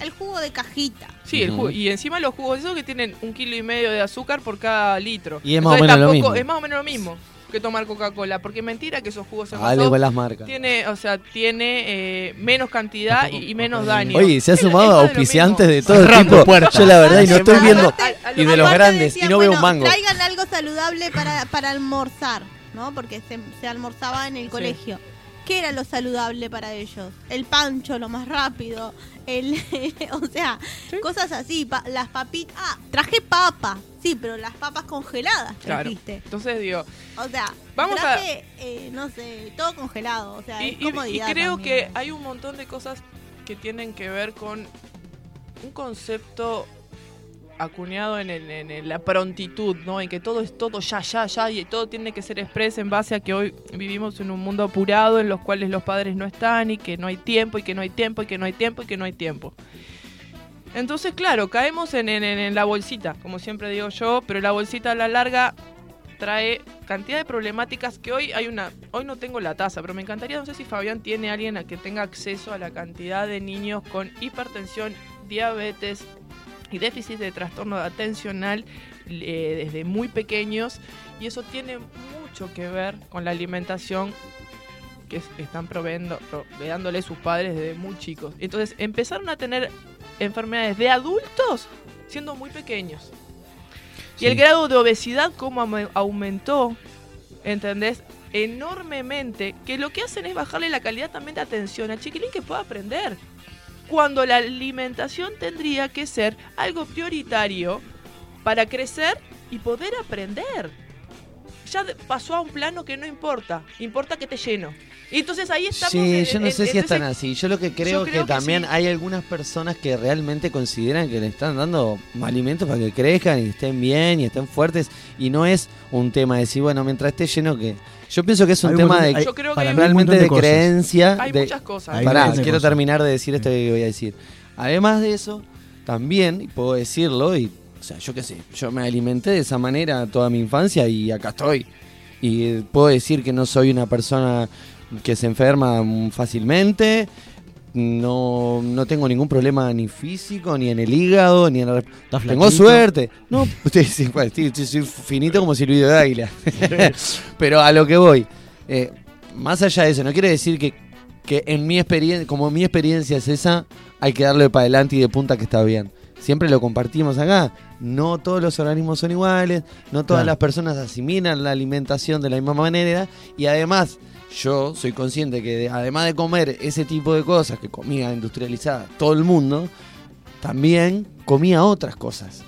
S4: El jugo de cajita.
S5: Sí, el jugo. Y encima los jugos esos que tienen un kilo y medio de azúcar por cada litro.
S3: Y es más o menos lo
S5: tampoco-
S3: mismo.
S5: Es más o menos lo mismo que tomar Coca-Cola. Porque mentira que esos jugos
S3: dale
S5: envasados
S3: las marcas.
S5: tiene, o sea, tiene eh, menos cantidad y, y menos daño.
S3: Oye, se ha sumado
S5: lo
S3: auspiciantes de todo
S2: Cerrando
S3: tipo.
S2: puertas.
S3: Yo la verdad y no estoy viendo
S5: a- a lo
S3: y de los grandes
S4: decían,
S3: y no veo un
S4: bueno,
S3: mango.
S4: Traigan algo saludable para, para almorzar, ¿no? Porque se, se almorzaba en el colegio. ¿Qué era lo saludable para ellos? El pancho, lo más rápido. El, o sea, cosas así. pa- las papitas. Ah, traje papa. Sí, pero las papas congeladas
S5: Claro.
S4: trajiste.
S5: Entonces digo,
S4: O sea,
S5: Vamos a-
S4: traje, eh, no sé, todo congelado. O sea,
S5: y,
S4: es
S5: y- y
S4: comodidad
S5: creo
S4: también.
S5: que hay un montón de cosas que tienen que ver con un concepto acuñado en, la prontitud, ¿no? En que todo es todo ya, ya, ya, y todo tiene que ser expreso en base a que hoy vivimos en un mundo apurado en los cuales los padres no están y que no hay tiempo y que no hay tiempo y que no hay tiempo y que no hay tiempo. Entonces, claro, caemos en- en la bolsita, como siempre digo yo, pero la bolsita a la larga trae cantidad de problemáticas que hoy hay una hoy no tengo la tasa pero me encantaría no sé si Fabián tiene alguien a que tenga acceso a la cantidad de niños con hipertensión diabetes y déficit de trastorno atencional eh, desde muy pequeños y eso tiene mucho que ver con la alimentación que es- están proveendo, proveándole sus padres desde muy chicos. Entonces empezaron a tener enfermedades de adultos siendo muy pequeños. Y el grado de obesidad como aume- aumentó, ¿entendés? Enormemente, que lo que hacen es bajarle la calidad también de atención al chiquilín que pueda aprender. Cuando la alimentación tendría que ser algo prioritario para crecer y poder aprender. Ya pasó a un plano que no importa, importa que te lleno. Y entonces ahí estamos.
S3: Sí,
S5: en-
S3: yo no
S5: en-
S3: sé si es tan así. Yo lo que creo,
S5: creo
S3: que,
S5: que
S3: también
S5: sí.
S3: hay algunas personas que realmente consideran que le están dando alimentos para que crezcan y estén bien y estén fuertes. Y no es un tema de decir, bueno, mientras esté lleno que... Yo pienso que es un
S2: Hay
S3: tema
S2: montón-
S3: de
S5: Yo creo que
S2: para
S3: realmente de, creencia.
S5: Hay
S3: de,
S5: muchas cosas.
S2: Hay
S3: Pará, quiero
S2: cosas.
S3: terminar de decir esto que voy a decir. Además de eso, también, y puedo decirlo, y, o sea, yo qué sé, yo me alimenté de esa manera toda mi infancia y acá estoy. Y puedo decir que no soy una persona que se enferma fácilmente, no, no tengo ningún problema ni físico, ni en el hígado, ni en la... Tengo suerte. No, sí, bueno, sí, sí, soy finito como Silvio de Águila. Pero a lo que voy, eh, más allá de eso, no quiere decir que, que en mi experiencia, como mi experiencia es esa, hay que darle para adelante y de punta que está bien. Siempre lo compartimos acá. No todos los organismos son iguales, no todas
S2: Claro.
S3: las personas asimilan la alimentación de la misma manera y además yo soy consciente que de- además de comer ese tipo de cosas que comía industrializada todo el mundo, también comía otras cosas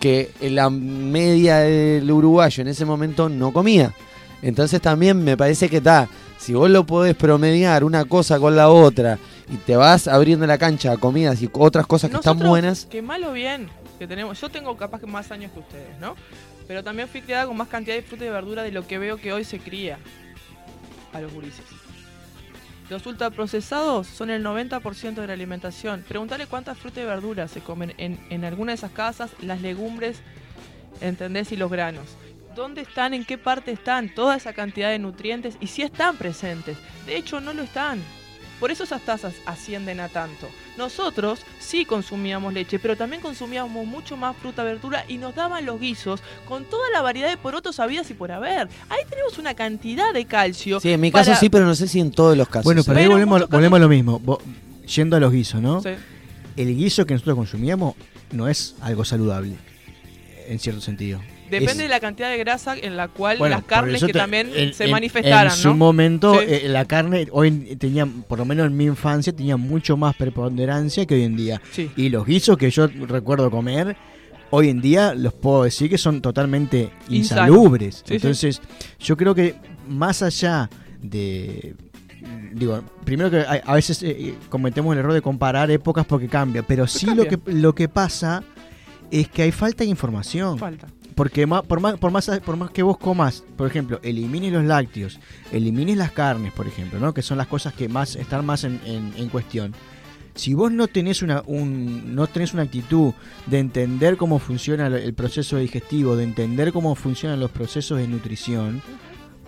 S3: que la media del uruguayo en ese momento no comía. Entonces también me parece que está, si vos lo podés promediar una cosa con la otra y te vas abriendo la cancha a comidas y otras cosas que están buenas,
S5: Que mal o bien que tenemos. Yo tengo capaz que más años que ustedes, ¿no? Pero también fui criada con más cantidad de fruta y verdura de lo que veo que hoy se cría a los gurises. Los ultraprocesados son el 90% de la alimentación. Preguntale cuántas fruta y verduras se comen en, en alguna de esas casas, las legumbres, ¿entendés? Y los granos. ¿Dónde están? ¿En qué parte están? Toda esa cantidad de nutrientes y si están presentes. De hecho, no lo están. Por eso esas tasas ascienden a tanto. Nosotros sí consumíamos leche, pero también consumíamos mucho más fruta, verdura y nos daban los guisos con toda la variedad de porotos habidas y por haber. Ahí tenemos una cantidad de calcio.
S3: sí, en mi caso
S5: para-
S3: sí, pero no sé si en todos los casos.
S2: Bueno, pero ahí volvemos, a lo mismo. Yendo a los guisos, ¿no?
S5: Sí.
S2: El guiso que nosotros consumíamos no es algo saludable, en cierto sentido.
S5: Depende
S2: Es-
S5: de la cantidad de grasa en la cual
S2: Bueno,
S5: las carnes que
S2: te-
S5: también
S2: en-
S5: se
S2: en-
S5: manifestaran,
S2: En su
S5: ¿no?
S2: momento,
S5: Sí.
S2: eh, la carne hoy tenía, por lo menos en mi infancia, tenía mucho más preponderancia que hoy en día.
S5: Sí.
S2: Y los guisos que yo recuerdo comer, hoy en día los puedo decir que son totalmente insalubres.
S5: Sí.
S2: Entonces, yo creo que más allá de. Digo, primero que a, veces eh, cometemos el error de comparar épocas porque cambia, pero sí lo que, lo que pasa es que hay falta de información.
S5: Falta.
S2: Porque ma- por, más, por, más, por más que vos comas, por ejemplo, elimines los lácteos, elimines las carnes, por ejemplo, ¿no? que son las cosas que más están más en, en- en cuestión. Si vos no tenés una, un, no tenés una actitud de entender cómo funciona el- el proceso digestivo, de entender cómo funcionan los procesos de nutrición,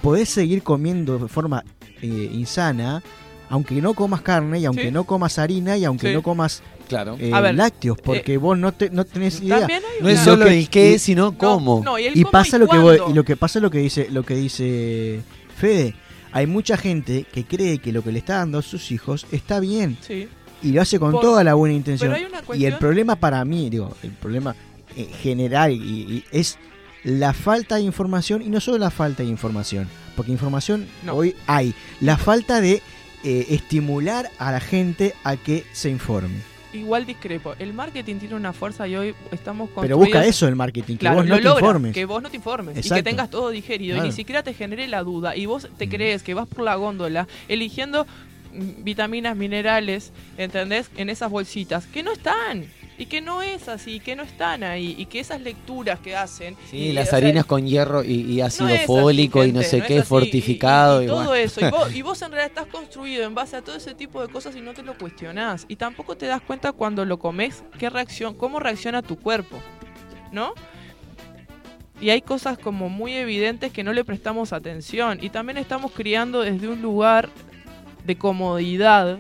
S2: podés seguir comiendo de forma eh, insana, aunque no comas carne y aunque
S5: Sí.
S2: no comas harina y aunque
S5: Sí.
S2: no comas
S3: Claro.
S2: eh,
S5: A ver,
S2: lácteos, porque vos no, te, no tenés idea.
S3: No es solo el qué,
S2: y-
S3: sino
S5: No,
S3: cómo.
S5: no, y, el
S2: y
S5: cómo
S2: pasa lo que y lo que pasa lo que dice lo que dice Fede hay mucha gente que cree que lo que le está dando a sus hijos está bien
S5: Sí.
S2: y lo hace con
S5: Por-
S2: toda la buena intención
S5: Pero hay una
S2: y el problema para mí digo el problema eh, general y, y es la falta de información y no solo la falta de información porque información
S5: No.
S2: hoy hay la falta de eh, estimular a la gente a que se informe
S5: Igual discrepo. El marketing tiene una fuerza y hoy estamos
S2: pero busca eso el marketing que
S5: Claro,
S2: vos no
S5: lo
S2: te informes
S5: que vos no te informes y que tengas todo digerido y ni siquiera te genere la duda y vos te
S2: Mm.
S5: crees que vas por la góndola eligiendo mm, vitaminas, minerales, ¿entendés? En esas bolsitas que no están. Y que no es así, que no están ahí y que esas lecturas que hacen.
S3: Sí,
S5: y,
S3: las
S5: sea,
S3: harinas con hierro y, y ácido
S5: no así,
S3: fólico y no sé qué,
S5: así,
S3: fortificado.
S5: Y, todo
S3: bueno.
S5: eso. Y vos, y vos en realidad estás construido en base a todo ese tipo de cosas y no te lo cuestionás. Y tampoco te das cuenta cuando lo comes qué reacción, cómo reacciona tu cuerpo. ¿No? Y hay cosas como muy evidentes que no le prestamos atención. Y también estamos criando desde un lugar de comodidad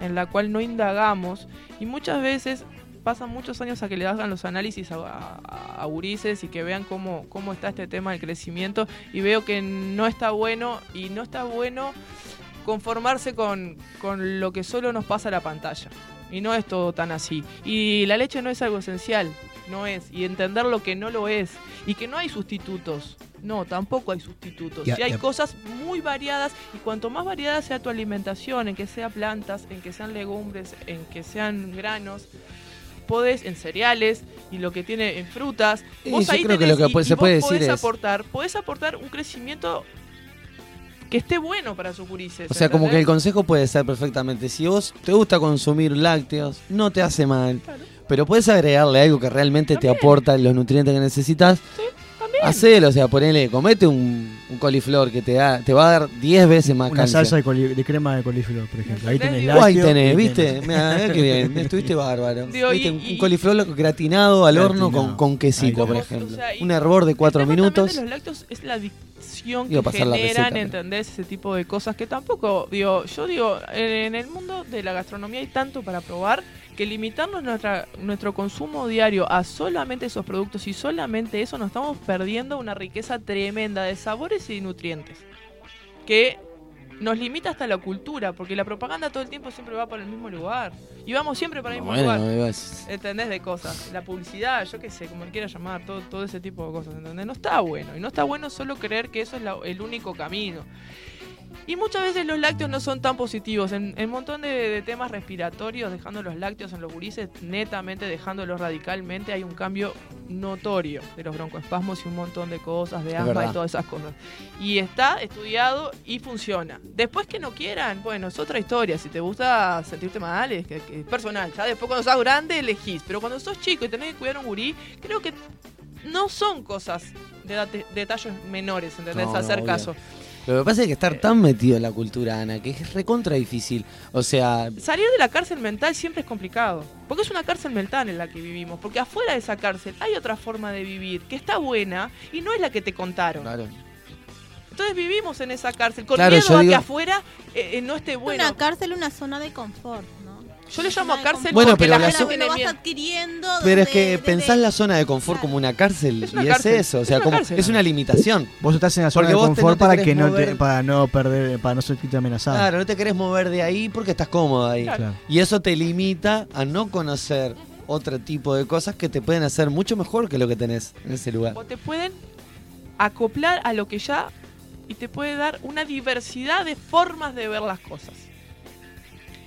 S5: en la cual no indagamos. Y muchas veces pasan muchos años a que le hagan los análisis a, a, a gurises y que vean cómo, cómo está este tema del crecimiento. Y veo que no está bueno y no está bueno conformarse con, con lo que solo nos pasa a la pantalla. Y no es todo tan así. Y la leche no es algo esencial, no es. Y entender lo que no lo es. Y que no hay sustitutos. No, tampoco hay sustitutos.
S2: Ya,
S5: y hay cosas muy variadas. Y cuanto más variada sea tu alimentación, en que sea plantas, en que sean legumbres, en que sean granos, podés en cereales y lo que tiene en frutas.
S3: Y
S5: Vos ahí
S3: creo que lo que
S5: y-
S3: puede-
S5: y
S3: se
S5: vos
S3: puede
S5: podés
S3: decir es-
S5: aportar, podés aportar un crecimiento que esté bueno para sus gurises.
S3: O sea, como que el consejo puede ser perfectamente, si vos te gusta consumir lácteos, no te hace mal, pero puedes agregarle algo que realmente te aporta los nutrientes que necesitas,
S5: También.
S3: hacelo, o sea, ponele, comete un, un coliflor que te, da, te va a dar 10 veces más
S2: Una
S3: calcio.
S2: salsa de, coli- de crema de coliflor, por ejemplo. Ahí tenés.
S3: Oh, ahí
S2: lácteo
S3: tenés, ¿viste? mirá qué bien, estuviste bárbaro.
S5: Digo,
S3: ¿Viste?
S5: y-
S3: Un-
S5: y-
S3: un coliflor gratinado al horno
S2: Gratinado.
S3: con, con quesito, por ejemplo.
S5: O sea,
S3: un hervor de
S5: El
S3: 4
S5: tema también
S3: minutos.
S5: de los lácteos es la que generan, ¿entendés? Ese tipo de cosas que tampoco, digo, yo digo, en el mundo de la gastronomía hay tanto para probar que limitarnos nuestra, nuestro consumo diario a solamente esos productos y solamente eso nos estamos perdiendo una riqueza tremenda de sabores y nutrientes que nos limita hasta la cultura, porque la propaganda todo el tiempo siempre va por el mismo lugar y vamos siempre para el mismo lugar.
S3: Es-
S5: ¿Entendés? De cosas. La publicidad, yo qué sé, como le quieras llamar, todo, todo ese tipo de cosas, ¿entendés? No está bueno. Y no está bueno solo creer que eso es la- el único camino. Y muchas veces los lácteos no son tan positivos. En un montón de, de temas respiratorios, dejando los lácteos en los gurises, netamente dejándolos radicalmente, hay un cambio notorio de los broncoespasmos y un montón de cosas, de asma y todas esas cosas. Y está estudiado y funciona. Después que no quieran, bueno, es otra historia. Si te gusta sentirte mal, es, que, que es personal. Ya después cuando sos grande elegís. Pero cuando sos chico y tenés que cuidar a un gurí, creo que no son cosas de detalles menores, ¿entendés?
S3: No,
S5: Hacer caso.
S3: Lo que pasa es que estar tan metido en la cultura, Ana, que es recontra difícil. O sea,
S5: Salir de la cárcel mental siempre es complicado. Porque es una cárcel mental en la que vivimos. Porque afuera de esa cárcel hay otra forma de vivir que está buena y no es la que te contaron.
S3: claro.
S5: Entonces vivimos en esa cárcel con
S3: Claro,
S5: miedo a
S3: digo-
S5: que afuera eh, eh, no esté bueno.
S4: Una cárcel, una zona de confort.
S5: Yo le llamo cárcel.
S3: Bueno,
S5: porque
S3: pero
S5: la
S3: la
S5: gente tiene
S4: vas
S5: miedo.
S4: adquiriendo.
S3: Pero es que pensás la zona de confort
S4: Claro.
S3: como una cárcel
S5: Es una
S3: y
S5: cárcel,
S3: es eso, o
S5: es
S3: sea,
S5: una
S3: como
S5: cárcel.
S3: es una limitación.
S2: Vos estás en la zona
S3: Porque
S2: de confort
S3: no
S2: para que no te, para no perder, para no sentirte amenazado.
S3: Claro, no te querés mover de ahí porque estás cómodo ahí.
S5: Claro.
S3: Y eso te limita a no conocer otro tipo de cosas que te pueden hacer mucho mejor que lo que tenés en ese lugar.
S5: O te pueden acoplar a lo que ya y te puede dar una diversidad de formas de ver las cosas.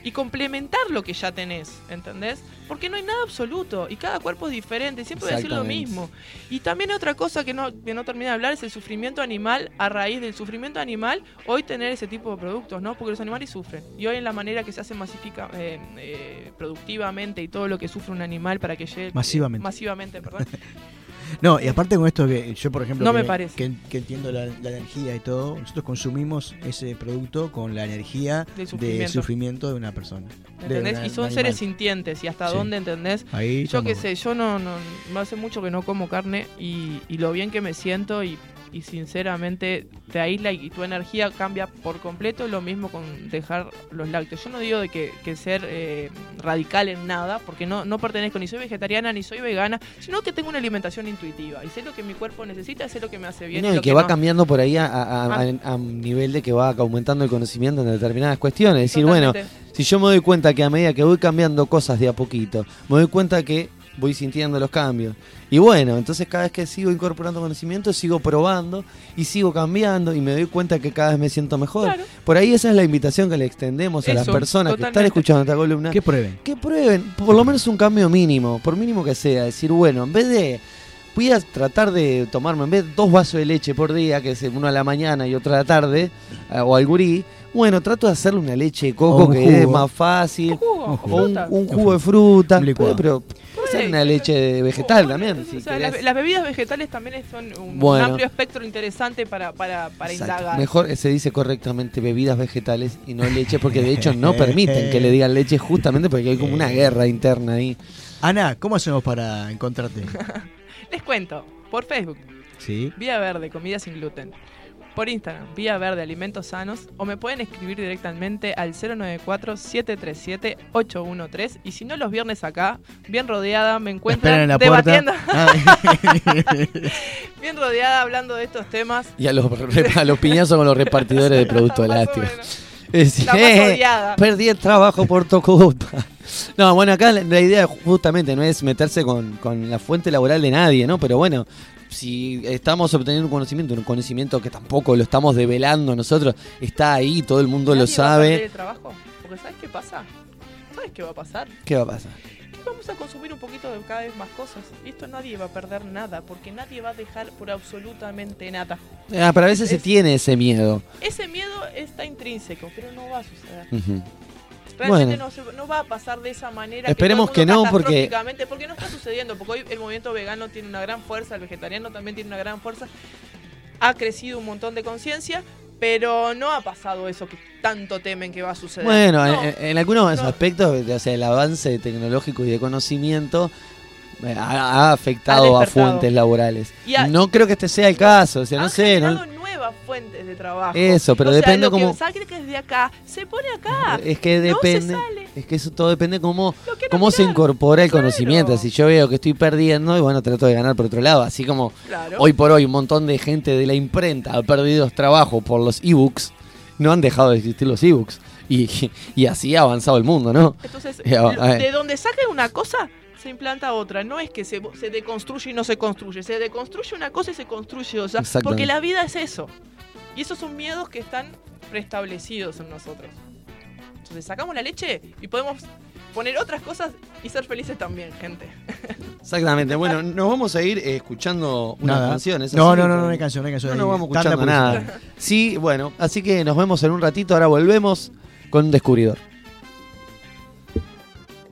S5: Y complementar lo que ya tenés, ¿entendés? Porque no hay nada absoluto y cada cuerpo es diferente, siempre voy a decir lo mismo. Y también otra cosa que no, que no terminé de hablar es el sufrimiento animal a raíz del sufrimiento animal, hoy tener ese tipo de productos, ¿no? Porque los animales sufren. Y hoy en la manera que se hace masifica, eh, eh, productivamente y todo lo que sufre un animal para que llegue...
S2: Masivamente.
S5: masivamente, perdón.
S2: No, y aparte con esto que yo, por ejemplo,
S5: No
S2: que,
S5: me parece.
S2: que, que entiendo la, la energía y todo, nosotros consumimos ese producto con la energía
S5: Del
S2: de
S5: sufrimiento.
S2: sufrimiento de una persona. de
S5: ¿Entendés?
S2: una-
S5: y son seres sintientes. ¿Y hasta
S2: Sí.
S5: dónde entendés?
S2: Ahí
S5: Yo qué sé, yo no, no, no hace mucho que no como carne y, y lo bien que me siento y, y sinceramente te aísla y tu energía cambia por completo. Lo mismo con dejar los lácteos. Yo no digo de que, que ser eh, radical en nada, porque no, no pertenezco ni soy vegetariana ni soy vegana, sino que tengo una alimentación intuitiva y sé lo que mi cuerpo necesita, sé lo que me hace bien.
S3: No,
S5: y lo
S3: que va
S5: no.
S3: cambiando por ahí a, a- a-
S5: Ah.
S3: a- nivel de que va aumentando el conocimiento en determinadas cuestiones. Es decir, bueno,
S5: Totalmente.
S3: si yo me doy cuenta que a medida que voy cambiando cosas de a poquito, me doy cuenta que voy sintiendo los cambios. Y bueno, entonces cada vez que sigo incorporando conocimiento, sigo probando y sigo cambiando y me doy cuenta que cada vez me siento mejor.
S5: Claro.
S3: Por ahí esa es la invitación que le extendemos a las personas que están escuchando esta columna.
S2: Que prueben.
S3: que prueben, por lo menos un cambio mínimo, por mínimo que sea, decir, bueno, en vez de voy a tratar de tomarme en vez de dos vasos de leche por día, que es uno a la mañana y otro a la tarde, eh, o al gurí, bueno, trato de hacerle una leche de coco que es más fácil,
S5: Un jugo,
S2: Un
S3: o
S2: jugo.
S3: un,
S5: fruta.
S3: un jugo de fruta,
S2: Un licuado.
S3: pero puede ser una leche vegetal
S5: Oh,
S3: también.
S5: o
S3: si
S5: sea,
S3: querés.
S5: las, las bebidas vegetales también son un, un
S3: Bueno.
S5: amplio espectro interesante para, para, para indagar.
S3: Mejor se dice correctamente bebidas vegetales y no leche, porque de hecho no permiten que le digan leche justamente porque hay como una guerra interna ahí.
S2: Ana, ¿cómo hacemos para encontrarte?
S5: Les cuento, por Facebook,
S2: Sí.
S5: Vía Verde, comida sin gluten. Por Instagram, Vía Verde, alimentos sanos. O me pueden escribir directamente al 094-737-813. Y si no, los viernes acá, bien rodeada, me encuentran
S2: en la
S5: debatiendo.
S2: puerta.
S5: bien rodeada hablando de estos temas.
S3: Y a los, a los piñazos con los repartidores de productos
S5: más
S3: ¡Eh!
S5: odiada.
S3: Perdí el trabajo por tu culpa. No, bueno, acá la, la idea justamente no es meterse con, con la fuente laboral de nadie, ¿no? Pero bueno, si estamos obteniendo un conocimiento, un conocimiento que tampoco lo estamos develando nosotros, está ahí, todo el mundo lo
S5: Nadie va a
S3: sabe.
S5: el trabajo. Porque ¿sabes qué pasa? ¿Sabes qué va a pasar?
S3: ¿Qué va a pasar?
S5: Vamos a consumir un poquito de cada vez más cosas. Y esto nadie va a perder nada. Porque nadie va a dejar por absolutamente nada.
S3: Ah, pero a veces se
S5: Es-
S3: tiene ese miedo.
S5: Ese miedo está intrínseco, pero no va a suceder.
S3: Ujú.
S5: Realmente
S3: Bueno.
S5: no, se- no va a pasar de esa manera.
S3: Esperemos
S5: que,
S3: no, porque-
S5: porque no está sucediendo. Porque hoy el movimiento vegano tiene una gran fuerza, el vegetariano también tiene una gran fuerza. Ha crecido un montón de conciencia, pero no ha pasado eso que tanto temen que va a suceder.
S3: Bueno,
S5: No.
S3: en, en algunos
S5: no.
S3: aspectos, o sea, el avance tecnológico y de conocimiento eh, ha, ha afectado
S5: Ha
S3: a fuentes laborales. No creo que este sea el caso, o sea, no sé. ¿no?
S5: Fuentes de trabajo.
S3: Eso, pero
S5: O sea,
S3: depende
S5: lo que
S3: cómo-
S5: saque desde acá, se pone acá.
S3: Es que
S5: No se
S3: depende.
S5: sale.
S3: Es que eso todo depende cómo, cómo se incorpora el
S5: Claro.
S3: conocimiento. Si yo veo que estoy perdiendo, y bueno, trato de ganar por otro lado. Así como
S5: Claro.
S3: hoy por hoy un montón de gente de la imprenta ha perdido trabajo por los ebooks, no han dejado de existir los ebooks. Y, y así ha avanzado el mundo, ¿no?
S5: Entonces, de donde saques una cosa, se implanta otra. No es que se, se deconstruye y no se construye. Se deconstruye una cosa y se construye otra. Porque la vida es eso. Y esos son miedos que están preestablecidos en nosotros. Entonces sacamos la leche y podemos poner otras cosas y ser felices también, gente.
S3: Exactamente. Bueno, nos vamos a ir eh, escuchando unas
S2: Nada.
S3: canciones.
S2: No, no, no,
S3: con-
S2: no hay canción, no hay canción.
S3: No nos vamos escuchando nada. Sí, bueno, así que nos vemos en un ratito. Ahora volvemos con un descubridor.